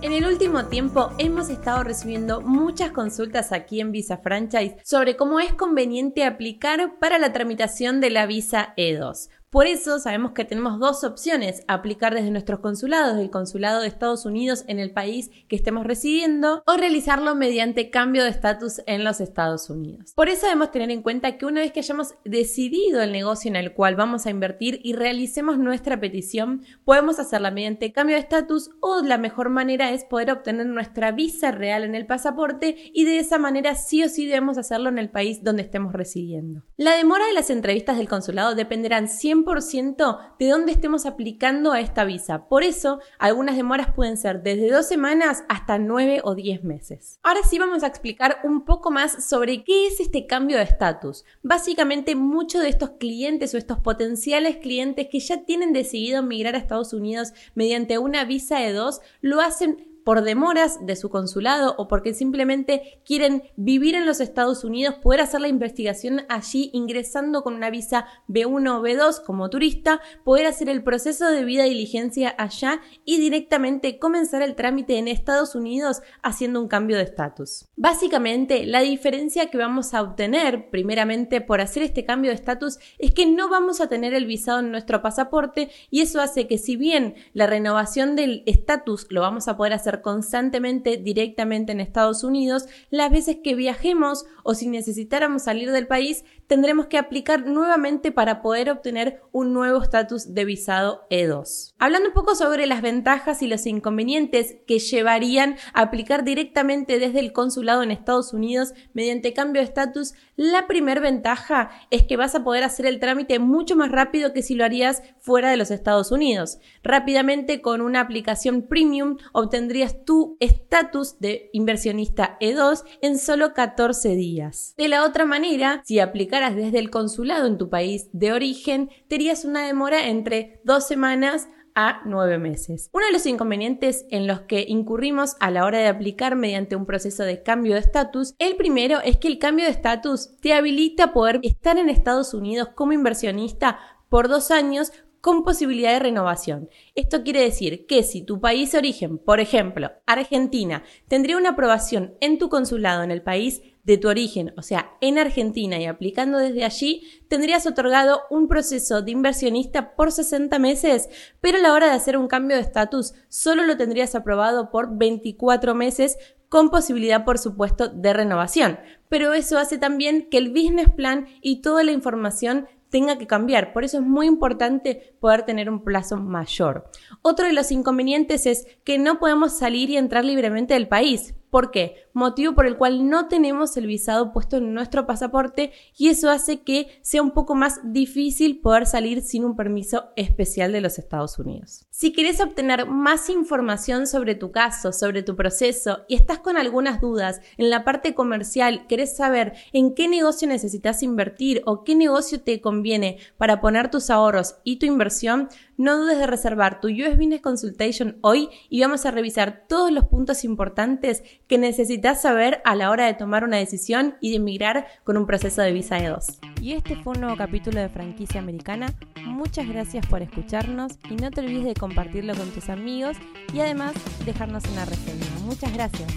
En el último tiempo hemos estado recibiendo muchas consultas aquí en Visa Franchise sobre cómo es conveniente aplicar para la tramitación de la visa E2. Por eso sabemos que tenemos dos opciones, aplicar desde nuestros consulados, del consulado de Estados Unidos en el país que estemos residiendo, o realizarlo mediante cambio de estatus en los Estados Unidos. Por eso debemos tener en cuenta que una vez que hayamos decidido el negocio en el cual vamos a invertir y realicemos nuestra petición, podemos hacerla mediante cambio de estatus o la mejor manera es poder obtener nuestra visa real en el pasaporte y de esa manera sí o sí debemos hacerlo en el país donde estemos residiendo. La demora de las entrevistas del consulado dependerán siempre de dónde estemos aplicando a esta visa. Por eso, algunas demoras pueden ser desde dos semanas hasta nueve o diez meses. Ahora sí vamos a explicar un poco más sobre qué es este cambio de estatus. Básicamente, muchos de estos clientes o estos potenciales clientes que ya tienen decidido migrar a Estados Unidos mediante una visa de dos, lo hacen por demoras de su consulado o porque simplemente quieren vivir en los Estados Unidos, poder hacer la investigación allí ingresando con una visa B1 o B2 como turista, poder hacer el proceso de vida diligencia allá y directamente comenzar el trámite en Estados Unidos haciendo un cambio de estatus. Básicamente, la diferencia que vamos a obtener primeramente por hacer este cambio de estatus es que no vamos a tener el visado en nuestro pasaporte y eso hace que si bien la renovación del estatus lo vamos a poder hacer constantemente directamente en Estados Unidos, las veces que viajemos o si necesitáramos salir del país, tendremos que aplicar nuevamente para poder obtener un nuevo estatus de visado E2. Hablando un poco sobre las ventajas y los inconvenientes que llevarían a aplicar directamente desde el consulado en Estados Unidos mediante cambio de estatus, la primera ventaja es que vas a poder hacer el trámite mucho más rápido que si lo harías fuera de los Estados Unidos. Rápidamente con una aplicación premium obtendrías tu estatus de inversionista E2 en solo 14 días. De la otra manera, si aplicas desde el consulado en tu país de origen, tenías una demora entre dos semanas a nueve meses. Uno de los inconvenientes en los que incurrimos a la hora de aplicar mediante un proceso de cambio de estatus, el primero es que el cambio de estatus te habilita poder estar en Estados Unidos como inversionista por dos años con posibilidad de renovación. Esto quiere decir que si tu país de origen, por ejemplo, Argentina, tendría una aprobación en tu consulado en el país de tu origen, o sea, en Argentina y aplicando desde allí, tendrías otorgado un proceso de inversionista por 60 meses, pero a la hora de hacer un cambio de estatus solo lo tendrías aprobado por 24 meses con posibilidad, por supuesto, de renovación. Pero eso hace también que el business plan y toda la información tenga que cambiar. Por eso es muy importante poder tener un plazo mayor. Otro de los inconvenientes es que no podemos salir y entrar libremente del país. ¿Por qué? Motivo por el cual no tenemos el visado puesto en nuestro pasaporte y eso hace que sea un poco más difícil poder salir sin un permiso especial de los Estados Unidos. Si quieres obtener más información sobre tu caso, sobre tu proceso y estás con algunas dudas en la parte comercial, querés saber en qué negocio necesitas invertir o qué negocio te conviene para poner tus ahorros y tu inversión, no dudes de reservar tu US Business Consultation hoy y vamos a revisar todos los puntos importantes que necesitas saber a la hora de tomar una decisión y de emigrar con un proceso de visa E2. Y este fue un nuevo capítulo de Franquicia Americana. Muchas gracias por escucharnos y no te olvides de compartirlo con tus amigos y además dejarnos una reseña. Muchas gracias.